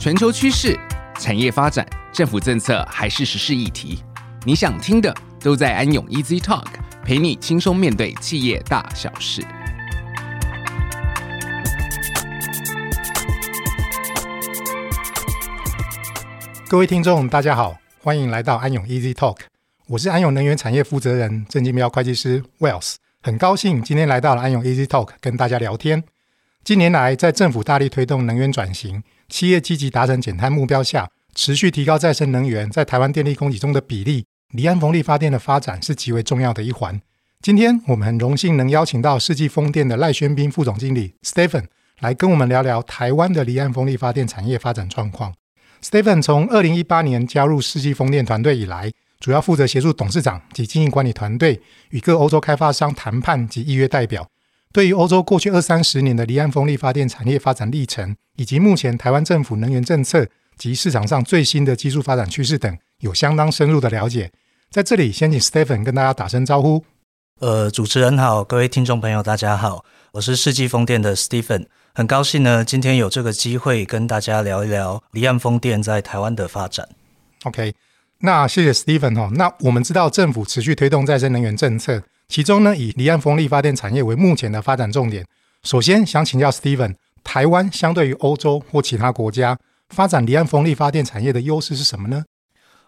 全球趋势、产业发展、政府政策还是时事议题，你想听的都在安永 Easy Talk，陪你轻松面对企业大小事。各位听众，大家好，欢迎来到安永 Easy Talk，我是安永能源产业负责人郑金标会计师 Wells，很高兴今天来到了安永 Easy Talk 跟大家聊天。近年来，在政府大力推动能源转型、企业积极达成减碳目标下，持续提高再生能源在台湾电力供给中的比例，离岸风力发电的发展是极为重要的一环。今天我们很荣幸能邀请到世纪风电的赖宣斌副总经理 Stephen 来跟我们聊聊台湾的离岸风力发电产业发展状况。Stephen 从二零一八年加入世纪风电团队以来，主要负责协助董事长及经营管理团队与各欧洲开发商谈判及预约代表。对于欧洲过去二三十年的离岸风力发电产业发展历程，以及目前台湾政府能源政策及市场上最新的技术发展趋势等，有相当深入的了解。在这里，先请 Stephen 跟大家打声招呼。呃，主持人好，各位听众朋友，大家好，我是世纪风电的 Stephen，很高兴呢，今天有这个机会跟大家聊一聊离岸风电在台湾的发展。OK，那谢谢 Stephen 哈。那我们知道政府持续推动再生能源政策。其中呢，以离岸风力发电产业为目前的发展重点。首先想请教 Steven，台湾相对于欧洲或其他国家发展离岸风力发电产业的优势是什么呢？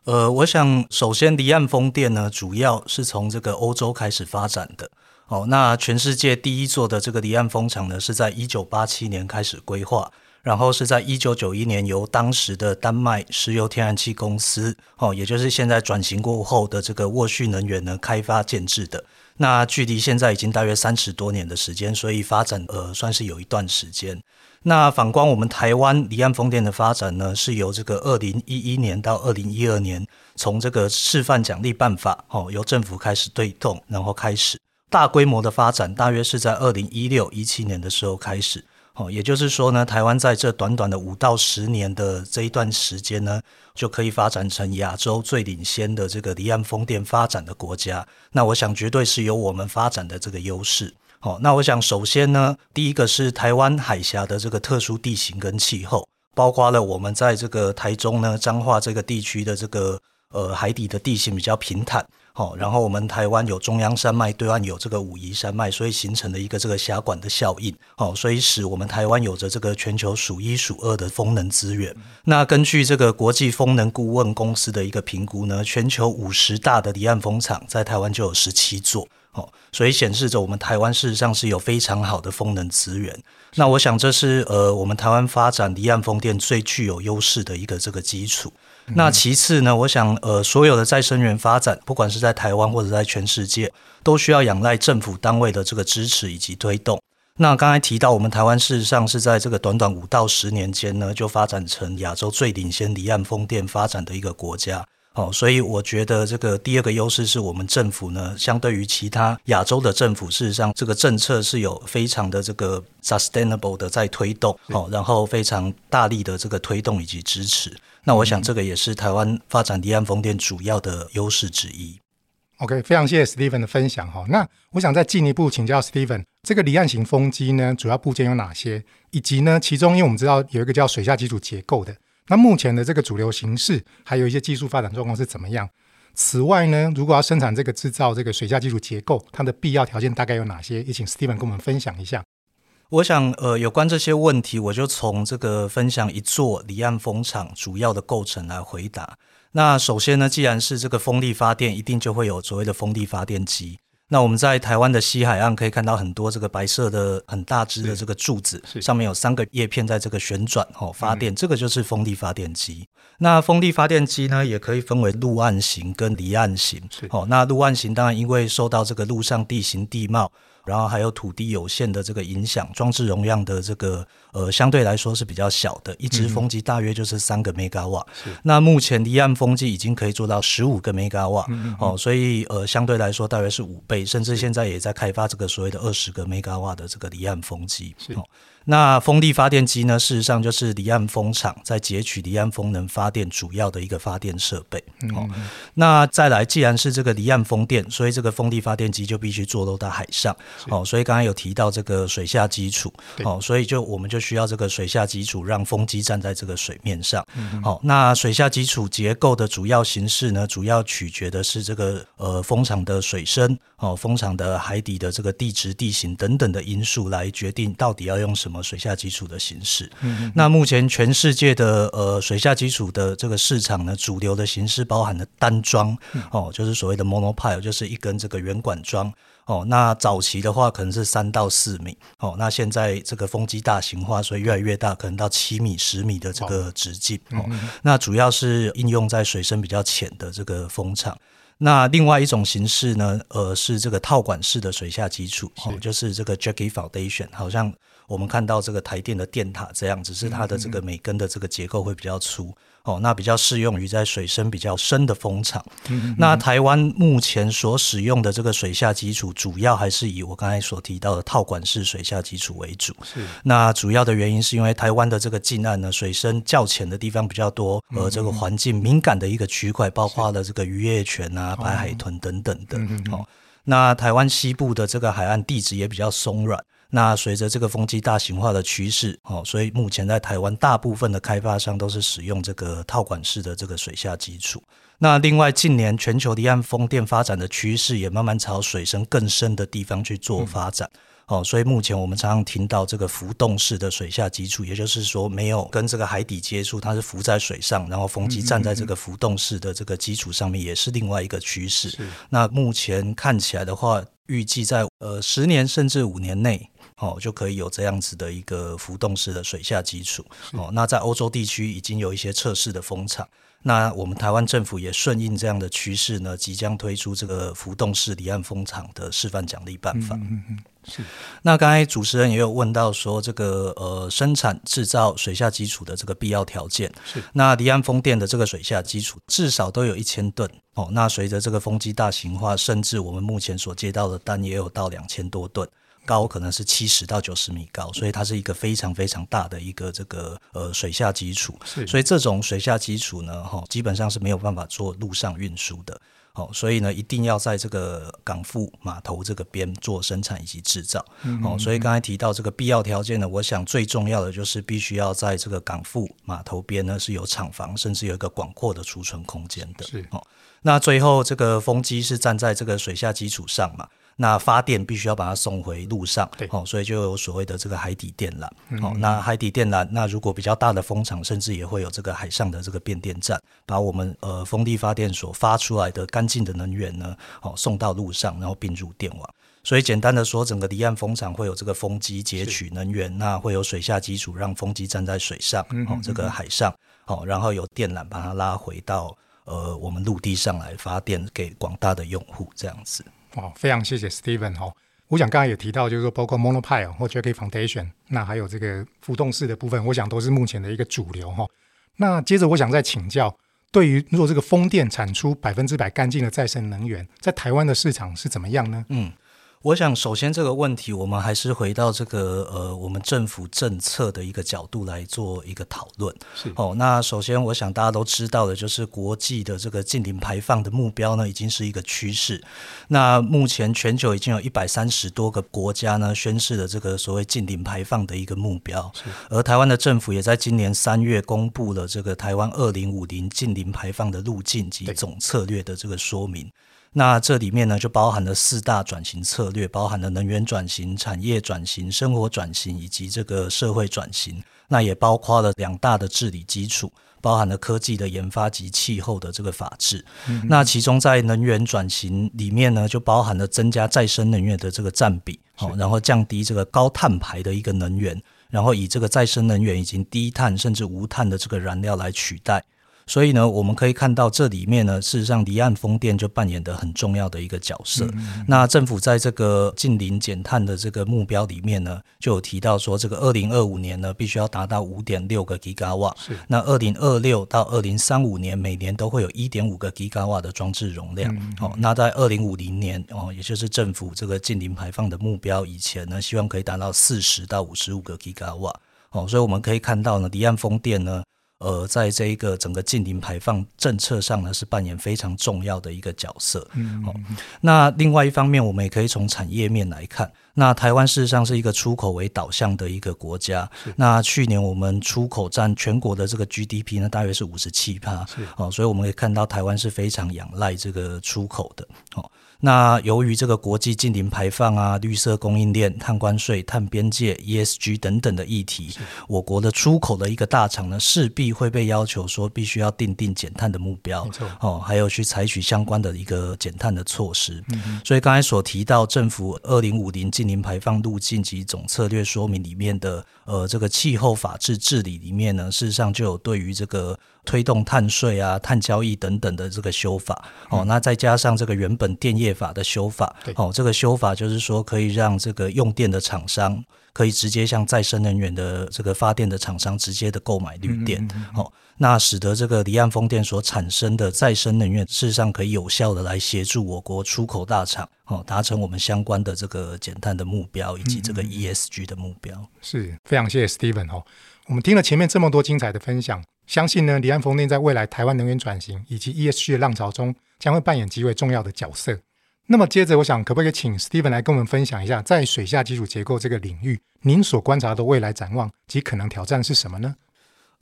呃，我想首先离岸风电呢，主要是从这个欧洲开始发展的。哦，那全世界第一座的这个离岸风场呢，是在一九八七年开始规划，然后是在一九九一年由当时的丹麦石油天然气公司，哦，也就是现在转型过后的这个沃旭能源呢，开发建置的。那距离现在已经大约三十多年的时间，所以发展呃算是有一段时间。那反观我们台湾离岸风电的发展呢，是由这个二零一一年到二零一二年，从这个示范奖励办法哦，由政府开始推动，然后开始大规模的发展，大约是在二零一六一七年的时候开始。哦，也就是说呢，台湾在这短短的五到十年的这一段时间呢，就可以发展成亚洲最领先的这个离岸风电发展的国家。那我想绝对是有我们发展的这个优势。好，那我想首先呢，第一个是台湾海峡的这个特殊地形跟气候，包括了我们在这个台中呢彰化这个地区的这个呃海底的地形比较平坦。好，然后我们台湾有中央山脉，对岸有这个武夷山脉，所以形成了一个这个峡管的效应。好，所以使我们台湾有着这个全球数一数二的风能资源。那根据这个国际风能顾问公司的一个评估呢，全球五十大的离岸风场在台湾就有十七座。哦，所以显示着我们台湾事实上是有非常好的风能资源。那我想这是呃我们台湾发展离岸风电最具有优势的一个这个基础。那其次呢，我想，呃，所有的再生能源发展，不管是在台湾或者在全世界，都需要仰赖政府单位的这个支持以及推动。那刚才提到，我们台湾事实上是在这个短短五到十年间呢，就发展成亚洲最领先离岸风电发展的一个国家。哦，所以我觉得这个第二个优势是我们政府呢，相对于其他亚洲的政府，事实上这个政策是有非常的这个 sustainable 的在推动，哦，然后非常大力的这个推动以及支持。那我想这个也是台湾发展离岸风电主要的优势之一。OK，非常谢谢 Stephen 的分享哈。那我想再进一步请教 Stephen，这个离岸型风机呢，主要部件有哪些？以及呢，其中因为我们知道有一个叫水下基础结构的。那目前的这个主流形式，还有一些技术发展状况是怎么样？此外呢，如果要生产这个制造这个水下基础结构，它的必要条件大概有哪些？也请 Steven 跟我们分享一下。我想，呃，有关这些问题，我就从这个分享一座离岸风场主要的构成来回答。那首先呢，既然是这个风力发电，一定就会有所谓的风力发电机。那我们在台湾的西海岸可以看到很多这个白色的很大只的这个柱子，上面有三个叶片在这个旋转哦发电，这个就是风力发电机。那风力发电机呢，也可以分为陆岸型跟离岸型。哦，那陆岸型当然因为受到这个陆上地形地貌。然后还有土地有限的这个影响，装置容量的这个呃相对来说是比较小的，一支风机大约就是三个 mega 瓦。那目前离岸风机已经可以做到十五个 mega 瓦，哦，所以呃相对来说大约是五倍，甚至现在也在开发这个所谓的二十个 mega 瓦的这个离岸风机。是。那风力发电机呢，事实上就是离岸风场在截取离岸风能发电主要的一个发电设备。哦，那再来，既然是这个离岸风电，所以这个风力发电机就必须坐落到海上。哦，所以刚才有提到这个水下基础。哦，所以就我们就需要这个水下基础，让风机站在这个水面上。好，那水下基础结构的主要形式呢，主要取决的是这个呃风场的水深。哦，风场的海底的这个地质地形等等的因素来决定到底要用什么水下基础的形式。嗯嗯。那目前全世界的呃水下基础的这个市场呢，主流的形式包含了单桩，哦，就是所谓的 monopile，就是一根这个圆管桩。哦，那早期的话可能是三到四米。哦，那现在这个风机大型化，所以越来越大，可能到七米、十米的这个直径。哦，那主要是应用在水深比较浅的这个风场。那另外一种形式呢，呃，是这个套管式的水下基础，哦，就是这个 jackie Foundation，好像我们看到这个台电的电塔这样，只是它的这个每根的这个结构会比较粗。哦，那比较适用于在水深比较深的风场。那台湾目前所使用的这个水下基础，主要还是以我刚才所提到的套管式水下基础为主。是。那主要的原因是因为台湾的这个近岸呢，水深较浅的地方比较多，而这个环境敏感的一个区块，包括了这个渔业权啊、白海豚等等的。哦。那台湾西部的这个海岸地质也比较松软。那随着这个风机大型化的趋势，哦，所以目前在台湾大部分的开发商都是使用这个套管式的这个水下基础。那另外近年全球离岸风电发展的趋势也慢慢朝水深更深的地方去做发展，哦，所以目前我们常常听到这个浮动式的水下基础，也就是说没有跟这个海底接触，它是浮在水上，然后风机站在这个浮动式的这个基础上面，也是另外一个趋势。那目前看起来的话，预计在呃十年甚至五年内。哦，就可以有这样子的一个浮动式的水下基础。哦，那在欧洲地区已经有一些测试的风场。那我们台湾政府也顺应这样的趋势呢，即将推出这个浮动式离岸风场的示范奖励办法。嗯嗯嗯，是。那刚才主持人也有问到说，这个呃生产制造水下基础的这个必要条件。是。那离岸风电的这个水下基础至少都有一千吨。哦，那随着这个风机大型化，甚至我们目前所接到的单也有到两千多吨。高可能是七十到九十米高，所以它是一个非常非常大的一个这个呃水下基础。是，所以这种水下基础呢，哈，基本上是没有办法做陆上运输的。好，所以呢，一定要在这个港埠码头这个边做生产以及制造。嗯，嗯，所以刚才提到这个必要条件呢，我想最重要的就是必须要在这个港埠码头边呢是有厂房，甚至有一个广阔的储存空间的。是，哦，那最后这个风机是站在这个水下基础上嘛。那发电必须要把它送回路上，对，哦，所以就有所谓的这个海底电缆，哦，那海底电缆，那如果比较大的风场，甚至也会有这个海上的这个变电站，把我们呃风力发电所发出来的干净的能源呢，哦，送到路上，然后并入电网。所以简单的说，整个离岸风场会有这个风机截取能源，那会有水下基础让风机站在水上，哦，这个海上，哦，然后有电缆把它拉回到呃我们陆地上来发电给广大的用户，这样子。哦，非常谢谢 Steven 哈。我想刚才也提到，就是说包括 Monopile 或 Jackie Foundation，那还有这个浮动式的部分，我想都是目前的一个主流哈。那接着我想再请教，对于如果这个风电产出百分之百干净的再生能源，在台湾的市场是怎么样呢？嗯。我想，首先这个问题，我们还是回到这个呃，我们政府政策的一个角度来做一个讨论。是哦，那首先，我想大家都知道的，就是国际的这个近零排放的目标呢，已经是一个趋势。那目前全球已经有一百三十多个国家呢，宣示了这个所谓近零排放的一个目标。是，而台湾的政府也在今年三月公布了这个台湾二零五零近零排放的路径及总策略的这个说明。那这里面呢，就包含了四大转型策略，包含了能源转型、产业转型、生活转型以及这个社会转型。那也包括了两大的治理基础，包含了科技的研发及气候的这个法治。嗯、那其中在能源转型里面呢，就包含了增加再生能源的这个占比，好，然后降低这个高碳排的一个能源，然后以这个再生能源以及低碳甚至无碳的这个燃料来取代。所以呢，我们可以看到这里面呢，事实上离岸风电就扮演的很重要的一个角色。那政府在这个近零减碳的这个目标里面呢，就有提到说，这个二零二五年呢，必须要达到五点六个吉瓦。是。那二零二六到二零三五年，每年都会有一点五个吉瓦的装置容量。哦，那在二零五零年哦，也就是政府这个近零排放的目标以前呢，希望可以达到四十到五十五个吉瓦。哦，所以我们可以看到呢，离岸风电呢，呃，在这一个整个近零排放政策上呢，是扮演非常重要的一个角色。嗯，哦，那另外一方面，我们也可以从产业面来看，那台湾事实上是一个出口为导向的一个国家。那去年我们出口占全国的这个 GDP 呢，大约是五十七趴。是哦，所以我们可以看到台湾是非常仰赖这个出口的。哦。那由于这个国际近零排放啊、绿色供应链、碳关税、碳边界、ESG 等等的议题，我国的出口的一个大厂呢，势必会被要求说必须要定定减碳的目标，哦，还有去采取相关的一个减碳的措施。嗯、哼所以刚才所提到政府二零五零零排放路径及总策略说明里面的呃这个气候法治治理里面呢，事实上就有对于这个。推动碳税啊、碳交易等等的这个修法，嗯、哦，那再加上这个原本电业法的修法，对。哦，这个修法就是说可以让这个用电的厂商可以直接向再生能源的这个发电的厂商直接的购买绿电，哦，那使得这个离岸风电所产生的再生能源事实上可以有效的来协助我国出口大厂哦达成我们相关的这个减碳的目标以及这个 ESG 的目标。是非常谢谢 Steven 哦，我们听了前面这么多精彩的分享。相信呢，离岸风电在未来台湾能源转型以及 ESG 的浪潮中，将会扮演极为重要的角色。那么，接着我想，可不可以请 Steven 来跟我们分享一下，在水下基础结构这个领域，您所观察的未来展望及可能挑战是什么呢？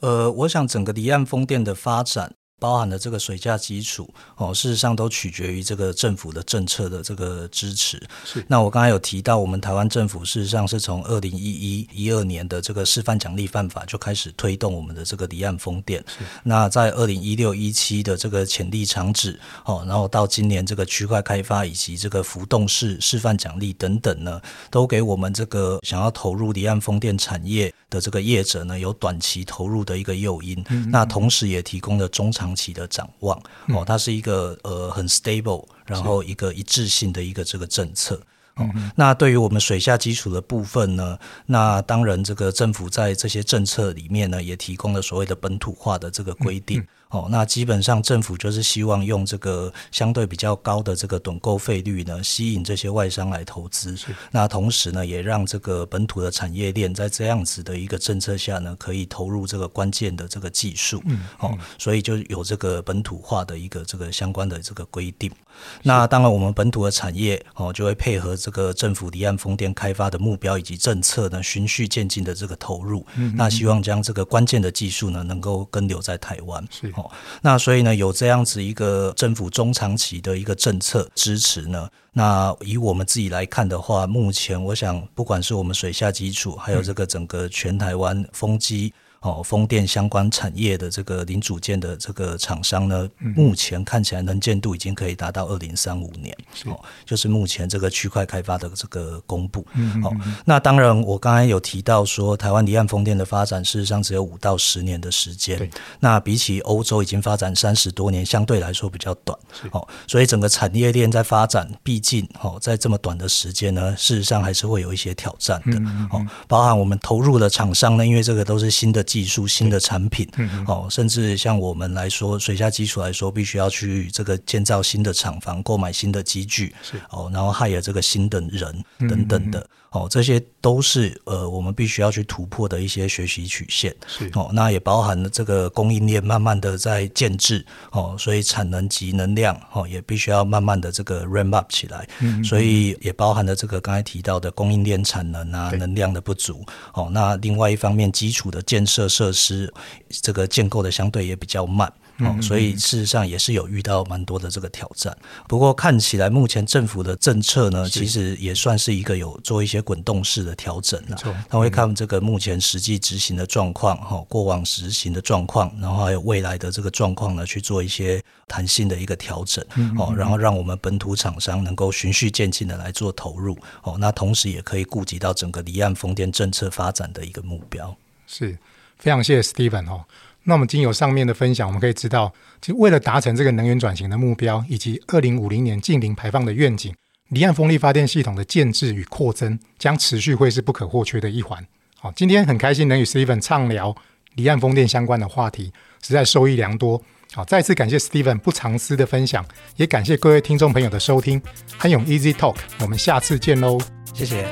呃，我想整个离岸风电的发展。包含了这个水价基础哦，事实上都取决于这个政府的政策的这个支持。是。那我刚才有提到，我们台湾政府事实上是从二零一一一二年的这个示范奖励办法就开始推动我们的这个离岸风电。是。那在二零一六一七的这个潜力场址哦，然后到今年这个区块开发以及这个浮动式示范奖励等等呢，都给我们这个想要投入离岸风电产业的这个业者呢，有短期投入的一个诱因。嗯嗯。那同时也提供了中长。长期的展望。哦，它是一个呃很 stable，然后一个一致性的一个这个政策。哦，那对于我们水下基础的部分呢，那当然这个政府在这些政策里面呢，也提供了所谓的本土化的这个规定。哦，那基本上政府就是希望用这个相对比较高的这个趸购费率呢，吸引这些外商来投资。那同时呢，也让这个本土的产业链在这样子的一个政策下呢，可以投入这个关键的这个技术。嗯，哦，所以就有这个本土化的一个这个相关的这个规定。那当然，我们本土的产业哦，就会配合这个政府离岸风电开发的目标以及政策呢，循序渐进的这个投入。嗯，那希望将这个关键的技术呢，能够跟留在台湾。是。那所以呢，有这样子一个政府中长期的一个政策支持呢，那以我们自己来看的话，目前我想，不管是我们水下基础，还有这个整个全台湾风机。哦，风电相关产业的这个零组件的这个厂商呢，嗯、目前看起来能见度已经可以达到二零三五年。是哦，就是目前这个区块开发的这个公布。嗯，哦，那当然，我刚才有提到说，台湾离岸风电的发展事实上只有五到十年的时间。对那比起欧洲已经发展三十多年，相对来说比较短。是哦，所以整个产业链在发展，毕竟哦，在这么短的时间呢，事实上还是会有一些挑战的。哦，包含我们投入的厂商呢，因为这个都是新的。技术新的产品，哦，甚至像我们来说，水下基础来说，必须要去这个建造新的厂房，购买新的机具，是。哦，然后还有这个新的人等等的，哦，这些都是呃，我们必须要去突破的一些学习曲线，是。哦，那也包含了这个供应链慢慢的在建制，哦，所以产能及能量，哦，也必须要慢慢的这个 ramp up 起来，嗯，所以也包含了这个刚才提到的供应链产能啊，能量的不足，哦，那另外一方面基础的建设。的设施，这个建构的相对也比较慢。哦，所以事实上也是有遇到蛮多的这个挑战。不过看起来目前政府的政策呢，其实也算是一个有做一些滚动式的调整了。他会看这个目前实际执行的状况，哈，过往执行的状况，然后还有未来的这个状况呢，去做一些弹性的一个调整。哦，然后让我们本土厂商能够循序渐进的来做投入。哦，那同时也可以顾及到整个离岸风电政策发展的一个目标。是非常谢谢 Steven 哦。那我们经由上面的分享，我们可以知道，其实为了达成这个能源转型的目标，以及二零五零年净零排放的愿景，离岸风力发电系统的建置与扩增将持续会是不可或缺的一环。好，今天很开心能与 Steven 畅聊离岸风电相关的话题，实在受益良多。好，再次感谢 Steven 不藏私的分享，也感谢各位听众朋友的收听。安永 Easy Talk，我们下次见喽，谢谢。